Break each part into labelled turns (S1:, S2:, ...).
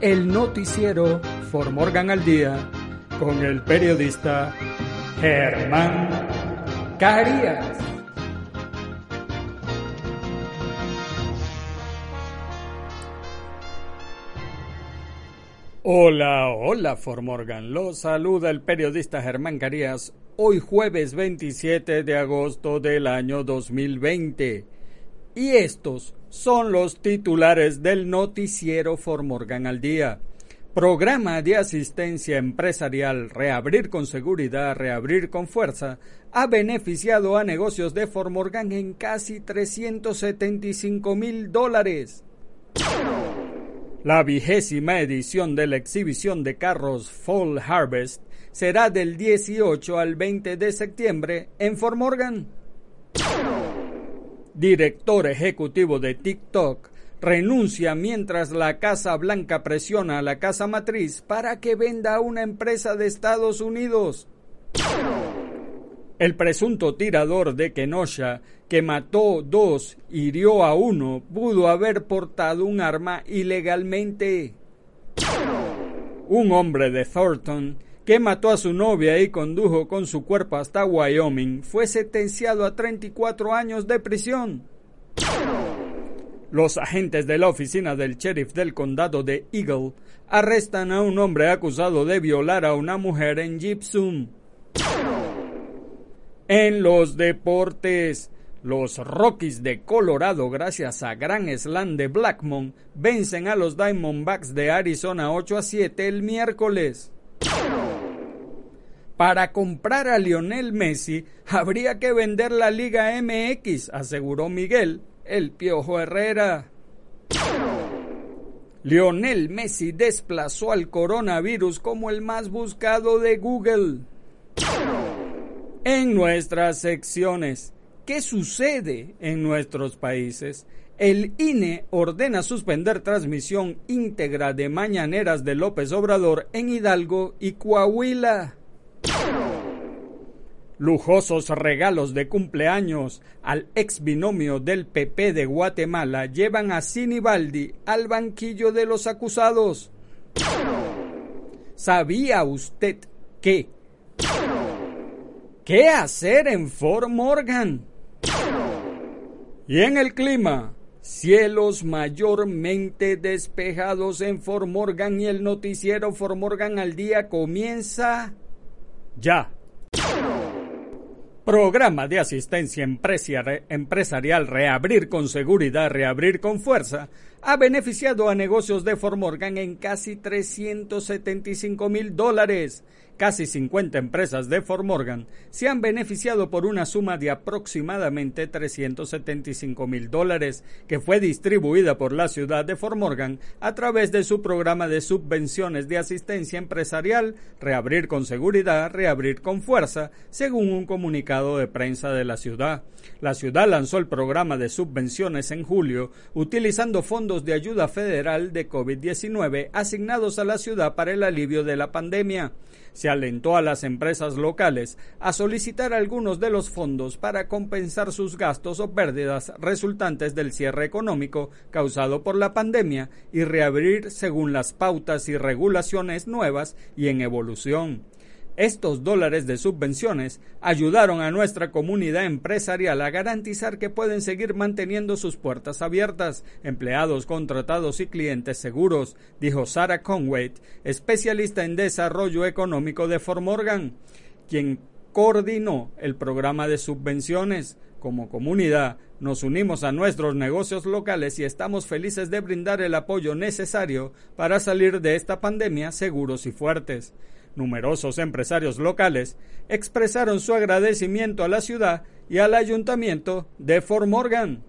S1: el noticiero For Morgan al Día con el periodista Germán Carías. Hola, hola Formorgan. Lo saluda el periodista Germán Carías hoy jueves 27 de agosto del año 2020. Y estos son los titulares del noticiero Formorgan al día. Programa de asistencia empresarial Reabrir con seguridad, reabrir con fuerza ha beneficiado a negocios de Formorgan en casi 375 mil dólares. La vigésima edición de la exhibición de carros Fall Harvest será del 18 al 20 de septiembre en Fort Morgan. Director ejecutivo de TikTok renuncia mientras la Casa Blanca presiona a la Casa Matriz para que venda a una empresa de Estados Unidos. El presunto tirador de Kenosha, que mató dos, hirió a uno, pudo haber portado un arma ilegalmente. Un hombre de Thornton, que mató a su novia y condujo con su cuerpo hasta Wyoming, fue sentenciado a 34 años de prisión. Los agentes de la oficina del sheriff del condado de Eagle arrestan a un hombre acusado de violar a una mujer en Gypsum. En los deportes, los Rockies de Colorado, gracias a gran slam de Blackmon, vencen a los Diamondbacks de Arizona 8 a 7 el miércoles. Para comprar a Lionel Messi habría que vender la Liga MX, aseguró Miguel, el Piojo Herrera. Lionel Messi desplazó al coronavirus como el más buscado de Google en nuestras secciones. ¿Qué sucede en nuestros países? El INE ordena suspender transmisión íntegra de mañaneras de López Obrador en Hidalgo y Coahuila. Lujosos regalos de cumpleaños al ex binomio del PP de Guatemala llevan a Sinibaldi al banquillo de los acusados. ¿Sabía usted que ¿Qué hacer en Fort Morgan? Y en el clima, cielos mayormente despejados en Fort Morgan y el noticiero Fort Morgan al día comienza ya. Programa de asistencia empresarial Reabrir con seguridad, reabrir con fuerza ha beneficiado a negocios de Fort Morgan en casi 375 mil dólares Casi 50 empresas de Fort Morgan se han beneficiado por una suma de aproximadamente 375 mil dólares que fue distribuida por la ciudad de Fort Morgan a través de su programa de subvenciones de asistencia empresarial Reabrir con Seguridad, Reabrir con Fuerza, según un comunicado de prensa de la ciudad. La ciudad lanzó el programa de subvenciones en julio utilizando fondos de ayuda federal de COVID-19 asignados a la ciudad para el alivio de la pandemia se alentó a las empresas locales a solicitar algunos de los fondos para compensar sus gastos o pérdidas resultantes del cierre económico causado por la pandemia y reabrir según las pautas y regulaciones nuevas y en evolución. Estos dólares de subvenciones ayudaron a nuestra comunidad empresarial a garantizar que pueden seguir manteniendo sus puertas abiertas, empleados contratados y clientes seguros, dijo Sarah Conway, especialista en desarrollo económico de Formorgan, quien coordinó el programa de subvenciones. Como comunidad, nos unimos a nuestros negocios locales y estamos felices de brindar el apoyo necesario para salir de esta pandemia seguros y fuertes. Numerosos empresarios locales expresaron su agradecimiento a la ciudad y al ayuntamiento de Fort Morgan.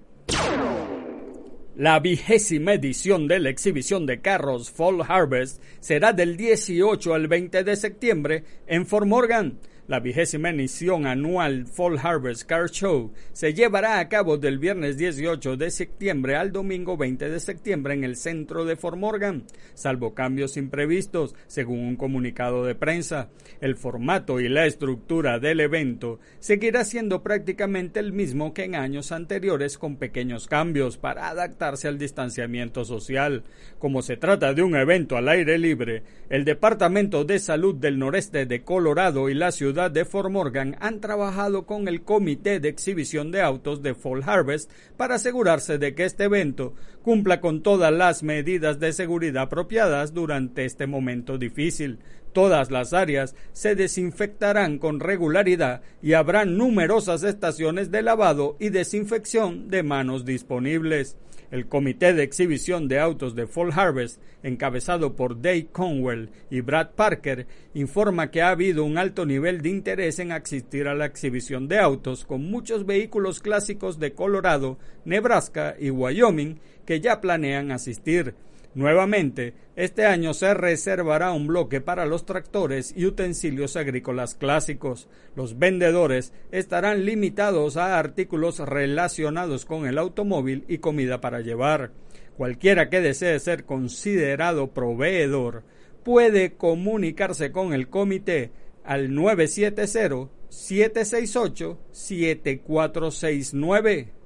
S1: La vigésima edición de la exhibición de carros Fall Harvest será del 18 al 20 de septiembre en Fort Morgan. La vigésima emisión anual Fall Harvest Car Show se llevará a cabo del viernes 18 de septiembre al domingo 20 de septiembre en el centro de Fort Morgan, salvo cambios imprevistos, según un comunicado de prensa. El formato y la estructura del evento seguirá siendo prácticamente el mismo que en años anteriores con pequeños cambios para adaptarse al distanciamiento social. Como se trata de un evento al aire libre, el Departamento de Salud del Noreste de Colorado y la ciudad de Fort Morgan han trabajado con el Comité de Exhibición de Autos de Fall Harvest para asegurarse de que este evento cumpla con todas las medidas de seguridad apropiadas durante este momento difícil. Todas las áreas se desinfectarán con regularidad y habrá numerosas estaciones de lavado y desinfección de manos disponibles. El Comité de Exhibición de Autos de Fall Harvest, encabezado por Dave Conwell y Brad Parker, informa que ha habido un alto nivel de interés en asistir a la exhibición de autos con muchos vehículos clásicos de Colorado, Nebraska y Wyoming que ya planean asistir. Nuevamente, este año se reservará un bloque para los tractores y utensilios agrícolas clásicos. Los vendedores estarán limitados a artículos relacionados con el automóvil y comida para llevar. Cualquiera que desee ser considerado proveedor puede comunicarse con el comité al 970 768 7469.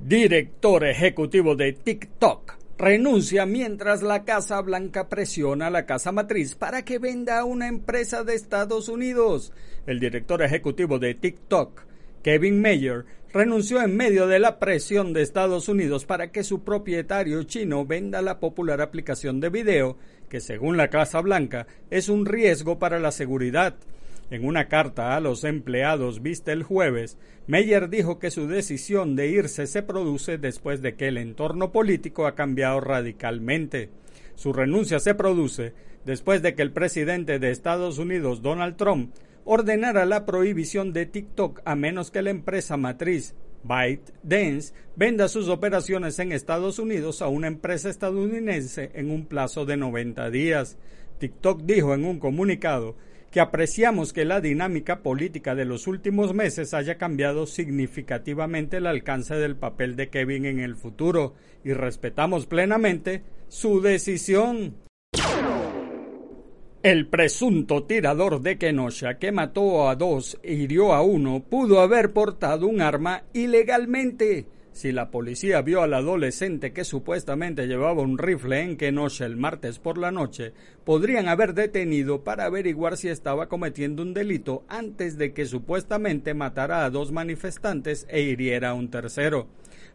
S1: Director ejecutivo de TikTok renuncia mientras la Casa Blanca presiona a la Casa Matriz para que venda a una empresa de Estados Unidos. El director ejecutivo de TikTok, Kevin Mayer, renunció en medio de la presión de Estados Unidos para que su propietario chino venda la popular aplicación de video, que según la Casa Blanca es un riesgo para la seguridad. En una carta a los empleados vista el jueves, Meyer dijo que su decisión de irse se produce después de que el entorno político ha cambiado radicalmente. Su renuncia se produce después de que el presidente de Estados Unidos, Donald Trump, ordenara la prohibición de TikTok a menos que la empresa matriz ByteDance venda sus operaciones en Estados Unidos a una empresa estadounidense en un plazo de 90 días. TikTok dijo en un comunicado que apreciamos que la dinámica política de los últimos meses haya cambiado significativamente el alcance del papel de Kevin en el futuro y respetamos plenamente su decisión. El presunto tirador de Kenosha que mató a dos e hirió a uno pudo haber portado un arma ilegalmente. Si la policía vio al adolescente que supuestamente llevaba un rifle en Kenosha el martes por la noche, podrían haber detenido para averiguar si estaba cometiendo un delito antes de que supuestamente matara a dos manifestantes e hiriera a un tercero.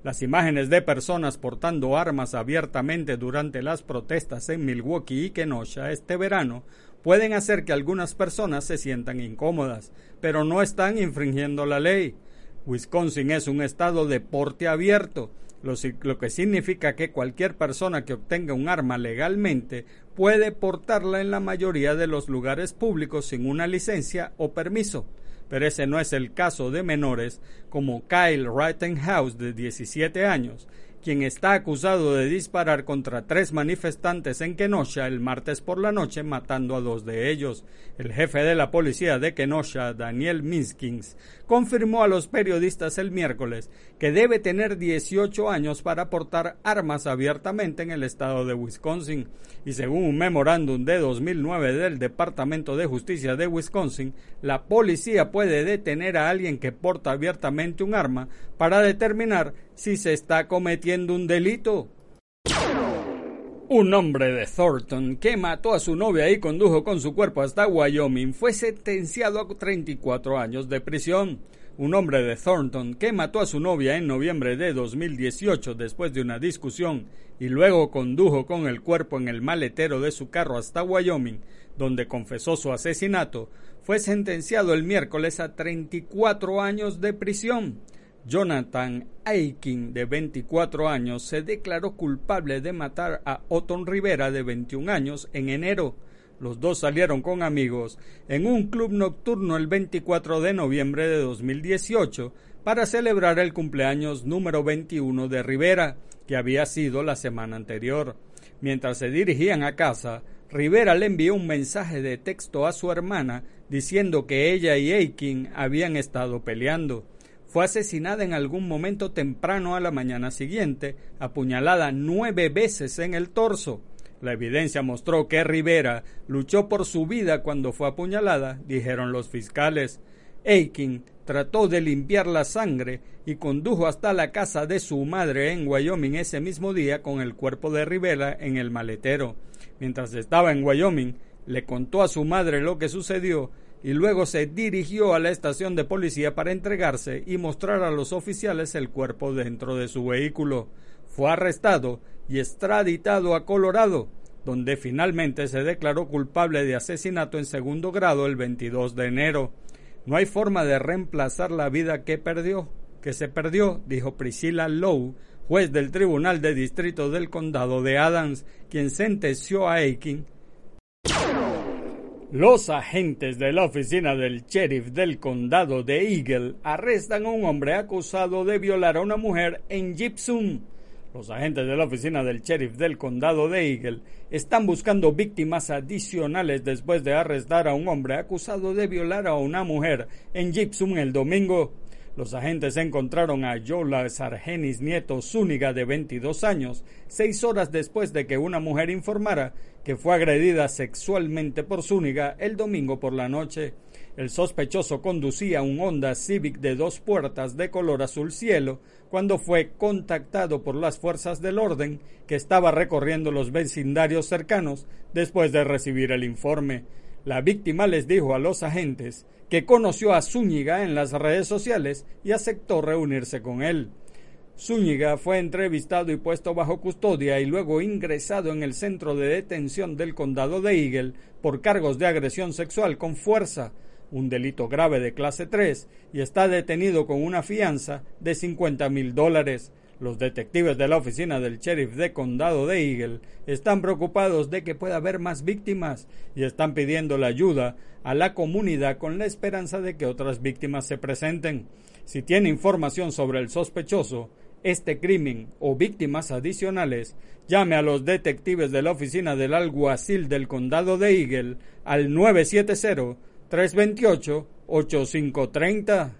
S1: Las imágenes de personas portando armas abiertamente durante las protestas en Milwaukee y Kenosha este verano pueden hacer que algunas personas se sientan incómodas, pero no están infringiendo la ley. Wisconsin es un estado de porte abierto, lo, que significa que cualquier persona que obtenga un arma legalmente puede portarla en la mayoría de los lugares públicos sin una licencia o permiso. Pero ese no es el caso de menores como Kyle Rittenhouse de 17 años, quien está acusado de disparar contra tres manifestantes en Kenosha el martes por la noche, matando a dos de ellos. El jefe de la policía de Kenosha, Daniel Minskins, confirmó a los periodistas el miércoles que debe tener 18 años para portar armas abiertamente en el estado de Wisconsin. Y según un memorándum de 2009 del Departamento de Justicia de Wisconsin, la policía puede detener a alguien que porta abiertamente un arma para determinar si se está cometiendo un delito. Un hombre de Thornton que mató a su novia y condujo con su cuerpo hasta Wyoming fue sentenciado a 34 años de prisión. Un hombre de Thornton que mató a su novia en noviembre de 2018 después de una discusión y luego condujo con el cuerpo en el maletero de su carro hasta Wyoming, donde confesó su asesinato, fue sentenciado el miércoles a 34 años de prisión. Jonathan Aikin, de 24 años, se declaró culpable de matar a Otton Rivera, de 21 años, en enero. Los dos salieron con amigos en un club nocturno el 24 de noviembre de 2018 para celebrar el cumpleaños número 21 de Rivera, que había sido la semana anterior. Mientras se dirigían a casa, Rivera le envió un mensaje de texto a su hermana diciendo que ella y Aikin habían estado peleando fue asesinada en algún momento temprano a la mañana siguiente, apuñalada nueve veces en el torso. La evidencia mostró que Rivera luchó por su vida cuando fue apuñalada, dijeron los fiscales. Aiken trató de limpiar la sangre y condujo hasta la casa de su madre en Wyoming ese mismo día con el cuerpo de Rivera en el maletero. Mientras estaba en Wyoming, le contó a su madre lo que sucedió y luego se dirigió a la estación de policía para entregarse y mostrar a los oficiales el cuerpo dentro de su vehículo. Fue arrestado y extraditado a Colorado, donde finalmente se declaró culpable de asesinato en segundo grado el 22 de enero. No hay forma de reemplazar la vida que perdió, que se perdió, dijo Priscilla Lowe, juez del Tribunal de Distrito del Condado de Adams, quien sentenció a Aiken los agentes de la oficina del sheriff del condado de Eagle arrestan a un hombre acusado de violar a una mujer en Gypsum. Los agentes de la oficina del sheriff del condado de Eagle están buscando víctimas adicionales después de arrestar a un hombre acusado de violar a una mujer en Gypsum el domingo. Los agentes encontraron a Yola Sargenis Nieto Zúñiga, de 22 años, seis horas después de que una mujer informara que fue agredida sexualmente por Zúñiga el domingo por la noche. El sospechoso conducía un Honda Civic de dos puertas de color azul cielo cuando fue contactado por las fuerzas del orden que estaba recorriendo los vecindarios cercanos después de recibir el informe. La víctima les dijo a los agentes que conoció a Zúñiga en las redes sociales y aceptó reunirse con él. Zúñiga fue entrevistado y puesto bajo custodia y luego ingresado en el centro de detención del condado de Eagle por cargos de agresión sexual con fuerza, un delito grave de clase 3, y está detenido con una fianza de 50 mil dólares. Los detectives de la oficina del sheriff de condado de Eagle están preocupados de que pueda haber más víctimas y están pidiendo la ayuda a la comunidad con la esperanza de que otras víctimas se presenten. Si tiene información sobre el sospechoso, este crimen o víctimas adicionales, llame a los detectives de la oficina del alguacil del condado de Eagle al 970-328-8530.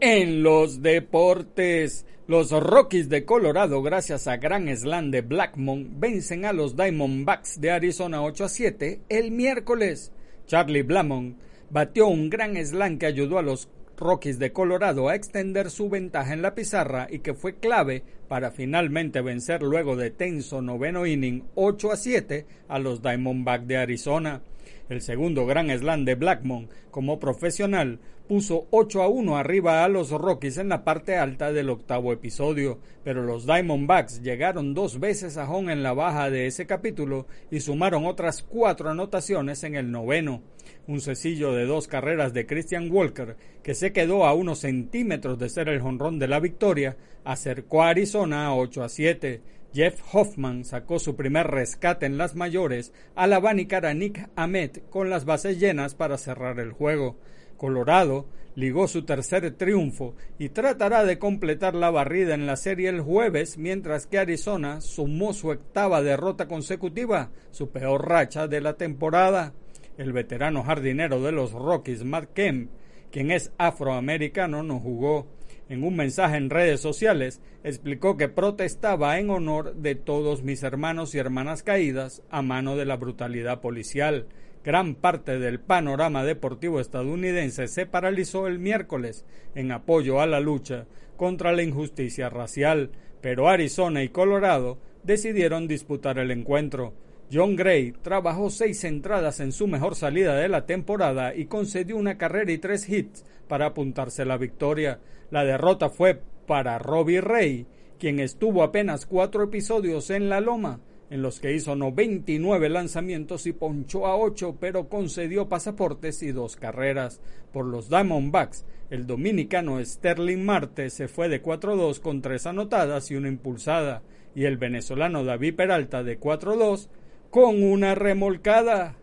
S1: En los deportes, los Rockies de Colorado, gracias a gran slam de Blackmon, vencen a los Diamondbacks de Arizona 8 a 7 el miércoles. Charlie Blackmon batió un gran slam que ayudó a los Rockies de Colorado a extender su ventaja en la pizarra y que fue clave para finalmente vencer luego de tenso noveno inning 8 a 7 a los Diamondbacks de Arizona. El segundo gran slam de Blackmon como profesional puso 8 a 1 arriba a los Rockies en la parte alta del octavo episodio, pero los Diamondbacks llegaron dos veces a home en la baja de ese capítulo y sumaron otras cuatro anotaciones en el noveno. Un sencillo de dos carreras de Christian Walker, que se quedó a unos centímetros de ser el jonrón de la victoria, acercó a Arizona a 8 a 7. Jeff Hoffman sacó su primer rescate en las mayores al abanicar a Nick Ahmed con las bases llenas para cerrar el juego. Colorado ligó su tercer triunfo y tratará de completar la barrida en la serie el jueves, mientras que Arizona sumó su octava derrota consecutiva, su peor racha de la temporada. El veterano jardinero de los Rockies, Matt Kemp, quien es afroamericano, no jugó. En un mensaje en redes sociales, explicó que protestaba en honor de todos mis hermanos y hermanas caídas a mano de la brutalidad policial. Gran parte del panorama deportivo estadounidense se paralizó el miércoles en apoyo a la lucha contra la injusticia racial, pero Arizona y Colorado decidieron disputar el encuentro. John Gray trabajó seis entradas en su mejor salida de la temporada y concedió una carrera y tres hits para apuntarse la victoria. La derrota fue para Robbie Ray, quien estuvo apenas cuatro episodios en la loma, en los que hizo 99 lanzamientos y ponchó a ocho, pero concedió pasaportes y dos carreras. Por los Diamondbacks, el dominicano Sterling Marte se fue de 4-2 con tres anotadas y una impulsada, y el venezolano David Peralta de 4-2 con una remolcada.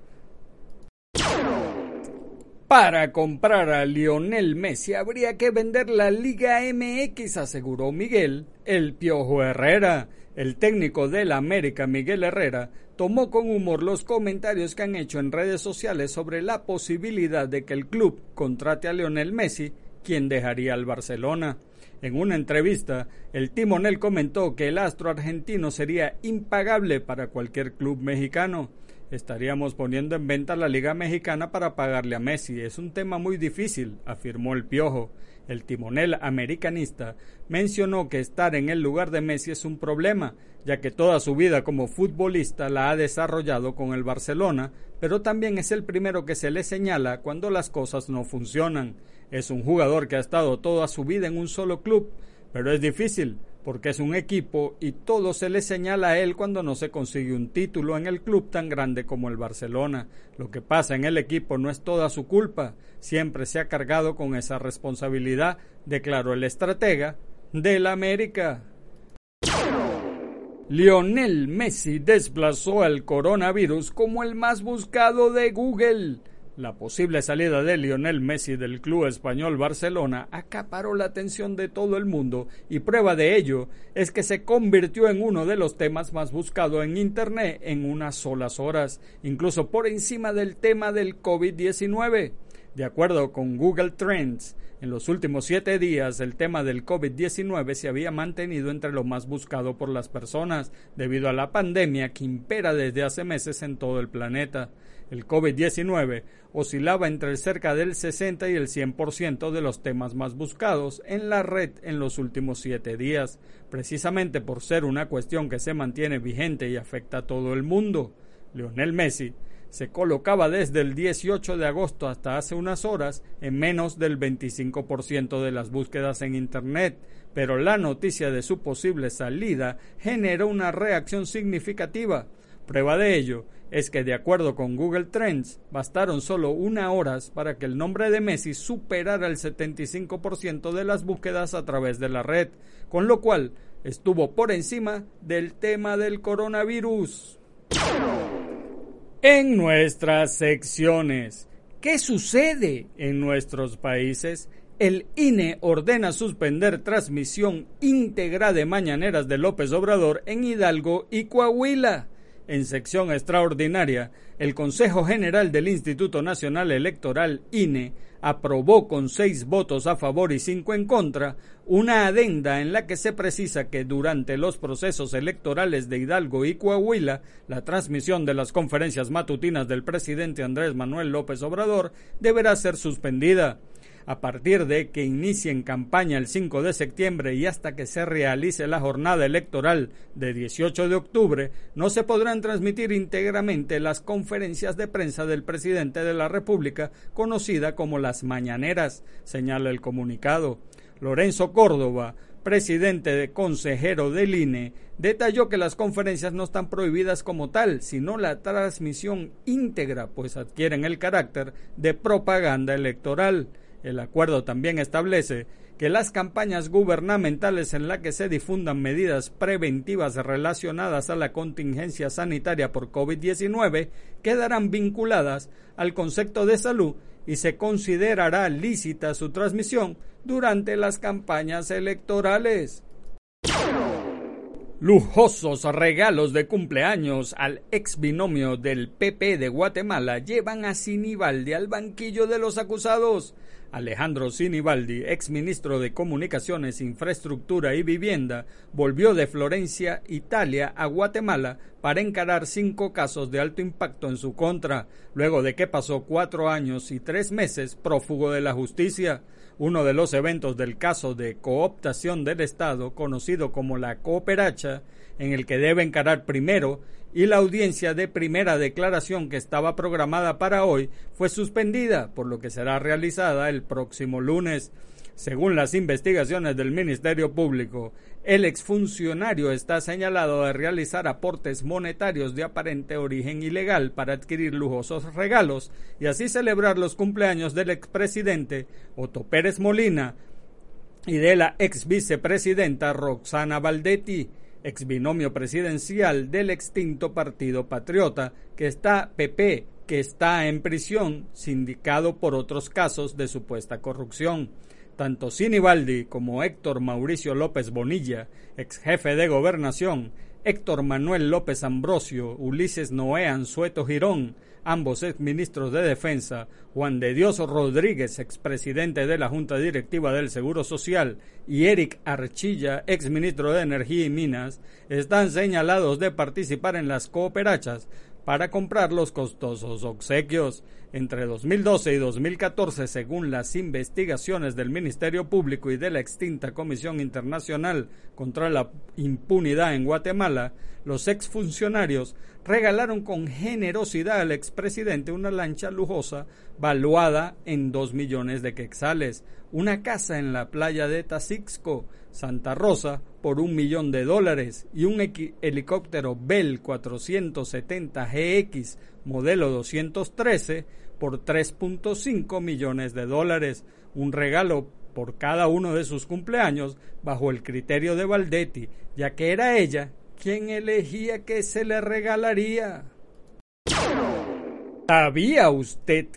S1: Para comprar a Lionel Messi habría que vender la Liga MX, aseguró Miguel El Piojo Herrera. El técnico del América, Miguel Herrera, tomó con humor los comentarios que han hecho en redes sociales sobre la posibilidad de que el club contrate a Lionel Messi, quien dejaría al Barcelona. En una entrevista, el timonel comentó que el astro argentino sería impagable para cualquier club mexicano. Estaríamos poniendo en venta la Liga Mexicana para pagarle a Messi. Es un tema muy difícil, afirmó el Piojo. El timonel americanista mencionó que estar en el lugar de Messi es un problema, ya que toda su vida como futbolista la ha desarrollado con el Barcelona, pero también es el primero que se le señala cuando las cosas no funcionan. Es un jugador que ha estado toda su vida en un solo club, pero es difícil porque es un equipo y todo se le señala a él cuando no se consigue un título en el club tan grande como el Barcelona. Lo que pasa en el equipo no es toda su culpa, siempre se ha cargado con esa responsabilidad, declaró el estratega del América. Lionel Messi desplazó al coronavirus como el más buscado de Google. La posible salida de Lionel Messi del club español Barcelona acaparó la atención de todo el mundo y prueba de ello es que se convirtió en uno de los temas más buscados en Internet en unas solas horas, incluso por encima del tema del COVID-19. De acuerdo con Google Trends, en los últimos siete días el tema del COVID-19 se había mantenido entre lo más buscado por las personas debido a la pandemia que impera desde hace meses en todo el planeta. El COVID-19 oscilaba entre cerca del 60 y el 100% de los temas más buscados en la red en los últimos siete días, precisamente por ser una cuestión que se mantiene vigente y afecta a todo el mundo. Lionel Messi se colocaba desde el 18 de agosto hasta hace unas horas en menos del 25% de las búsquedas en Internet, pero la noticia de su posible salida generó una reacción significativa. Prueba de ello es que de acuerdo con Google Trends, bastaron solo una horas para que el nombre de Messi superara el 75% de las búsquedas a través de la red, con lo cual estuvo por encima del tema del coronavirus. En nuestras secciones, ¿qué sucede en nuestros países? El INE ordena suspender transmisión íntegra de mañaneras de López Obrador en Hidalgo y Coahuila. En sección extraordinaria, el Consejo General del Instituto Nacional Electoral, INE, aprobó con seis votos a favor y cinco en contra una adenda en la que se precisa que durante los procesos electorales de Hidalgo y Coahuila, la transmisión de las conferencias matutinas del presidente Andrés Manuel López Obrador deberá ser suspendida a partir de que inicien campaña el 5 de septiembre y hasta que se realice la jornada electoral de 18 de octubre, no se podrán transmitir íntegramente las conferencias de prensa del presidente de la República, conocida como las mañaneras, señala el comunicado. Lorenzo Córdoba, presidente de consejero del INE, detalló que las conferencias no están prohibidas como tal, sino la transmisión íntegra, pues adquieren el carácter de propaganda electoral. El acuerdo también establece que las campañas gubernamentales en las que se difundan medidas preventivas relacionadas a la contingencia sanitaria por COVID-19 quedarán vinculadas al concepto de salud y se considerará lícita su transmisión durante las campañas electorales. Lujosos regalos de cumpleaños al ex binomio del PP de Guatemala llevan a Sinibaldi al banquillo de los acusados. Alejandro Sinibaldi, ex ministro de Comunicaciones, Infraestructura y Vivienda, volvió de Florencia, Italia, a Guatemala para encarar cinco casos de alto impacto en su contra, luego de que pasó cuatro años y tres meses prófugo de la justicia. Uno de los eventos del caso de cooptación del Estado, conocido como la cooperacha, en el que debe encarar primero y la audiencia de primera declaración que estaba programada para hoy fue suspendida, por lo que será realizada el próximo lunes. Según las investigaciones del Ministerio Público, el exfuncionario está señalado de realizar aportes monetarios de aparente origen ilegal para adquirir lujosos regalos y así celebrar los cumpleaños del expresidente Otto Pérez Molina y de la ex vicepresidenta Roxana Valdetti, ex binomio presidencial del extinto Partido Patriota, que está PP, que está en prisión, sindicado por otros casos de supuesta corrupción. Tanto Sinibaldi como Héctor Mauricio López Bonilla, ex jefe de gobernación, Héctor Manuel López Ambrosio, Ulises Noé Anzueto Girón, ambos ex ministros de Defensa, Juan de Dios Rodríguez, expresidente de la Junta Directiva del Seguro Social, y Eric Archilla, ex ministro de Energía y Minas, están señalados de participar en las cooperachas para comprar los costosos obsequios. Entre 2012 y 2014, según las investigaciones del Ministerio Público y de la extinta Comisión Internacional contra la Impunidad en Guatemala, los exfuncionarios regalaron con generosidad al expresidente una lancha lujosa valuada en dos millones de quexales, una casa en la playa de Tazixco, Santa Rosa, por un millón de dólares y un helicóptero Bell 470 GX modelo 213 por 3.5 millones de dólares, un regalo por cada uno de sus cumpleaños bajo el criterio de Valdetti, ya que era ella quien elegía que se le regalaría. ¿Sabía usted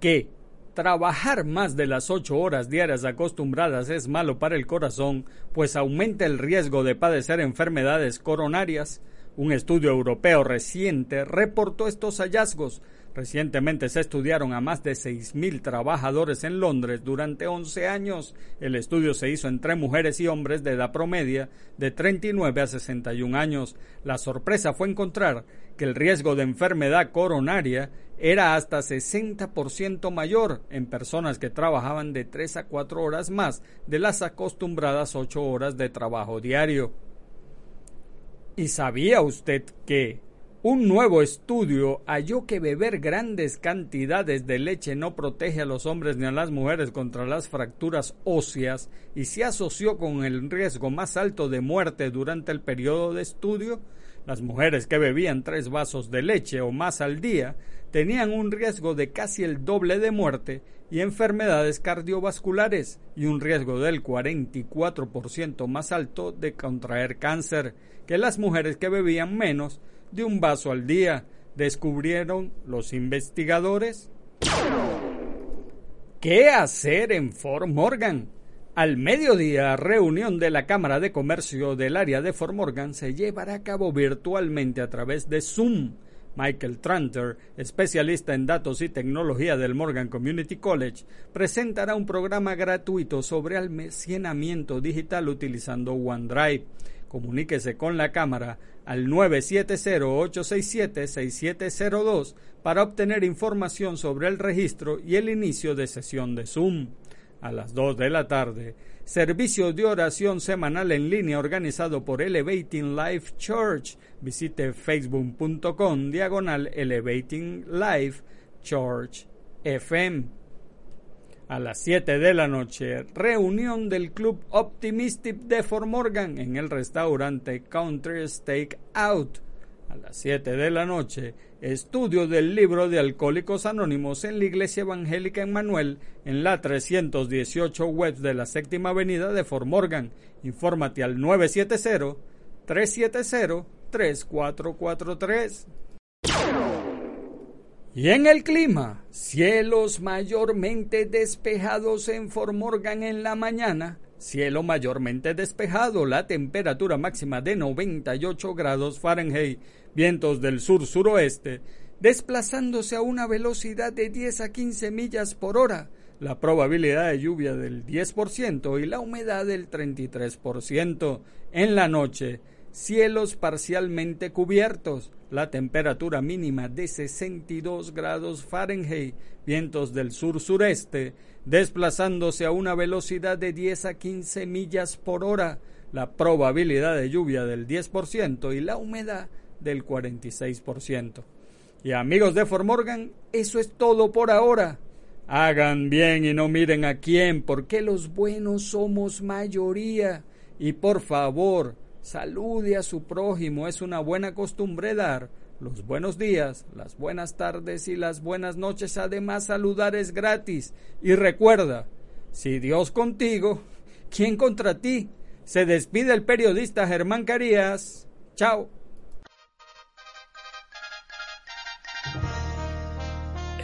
S1: que Trabajar más de las ocho horas diarias acostumbradas es malo para el corazón, pues aumenta el riesgo de padecer enfermedades coronarias. Un estudio europeo reciente reportó estos hallazgos. Recientemente se estudiaron a más de 6.000 trabajadores en Londres durante 11 años. El estudio se hizo entre mujeres y hombres de edad promedia de 39 a 61 años. La sorpresa fue encontrar que el riesgo de enfermedad coronaria era hasta 60% mayor en personas que trabajaban de 3 a 4 horas más de las acostumbradas 8 horas de trabajo diario. ¿Y sabía usted que un nuevo estudio halló que beber grandes cantidades de leche no protege a los hombres ni a las mujeres contra las fracturas óseas y se asoció con el riesgo más alto de muerte durante el periodo de estudio? Las mujeres que bebían tres vasos de leche o más al día tenían un riesgo de casi el doble de muerte y enfermedades cardiovasculares y un riesgo del 44% más alto de contraer cáncer que las mujeres que bebían menos de un vaso al día, descubrieron los investigadores. ¿Qué hacer en Fort Morgan? Al mediodía, reunión de la Cámara de Comercio del área de Fort Morgan se llevará a cabo virtualmente a través de Zoom. Michael Tranter, especialista en datos y tecnología del Morgan Community College, presentará un programa gratuito sobre almacenamiento digital utilizando OneDrive. Comuníquese con la Cámara al 970-867-6702 para obtener información sobre el registro y el inicio de sesión de Zoom a las 2 de la tarde. Servicio de oración semanal en línea organizado por Elevating Life Church. Visite facebook.com diagonal Elevating Life Church FM. A las 7 de la noche, reunión del Club Optimistic de Fort Morgan en el restaurante Country Steak Out. A las 7 de la noche, estudio del libro de Alcohólicos Anónimos en la Iglesia Evangélica en Manuel, en la 318 web de la Séptima Avenida de Fort Morgan. Infórmate al 970-370-3443. Y en el clima, cielos mayormente despejados en Fort Morgan en la mañana, cielo mayormente despejado, la temperatura máxima de 98 grados Fahrenheit, vientos del sur-suroeste, desplazándose a una velocidad de 10 a 15 millas por hora, la probabilidad de lluvia del 10% y la humedad del 33%. En la noche, cielos parcialmente cubiertos, la temperatura mínima de 62 grados Fahrenheit, vientos del sur-sureste, desplazándose a una velocidad de 10 a 15 millas por hora, la probabilidad de lluvia del 10% y la humedad del 46%. Y amigos de Formorgan, eso es todo por ahora. Hagan bien y no miren a quién, porque los buenos somos mayoría. Y por favor, salude a su prójimo, es una buena costumbre dar los buenos días, las buenas tardes y las buenas noches. Además, saludar es gratis. Y recuerda, si Dios contigo, ¿quién contra ti? Se despide el periodista Germán Carías. Chao.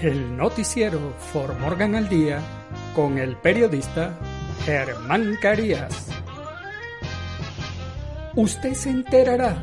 S1: El noticiero For Morgan al Día con el periodista Germán Carías. Usted se enterará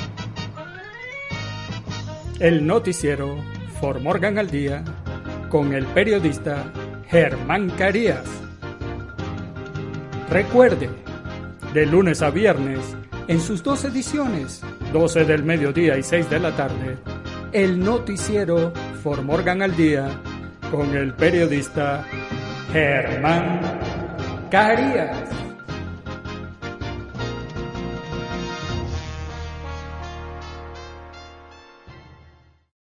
S1: El noticiero For Morgan al Día con el periodista Germán Carías. Recuerde, de lunes a viernes, en sus dos ediciones, 12 del mediodía y 6 de la tarde, el noticiero For Morgan al Día con el periodista Germán Carías.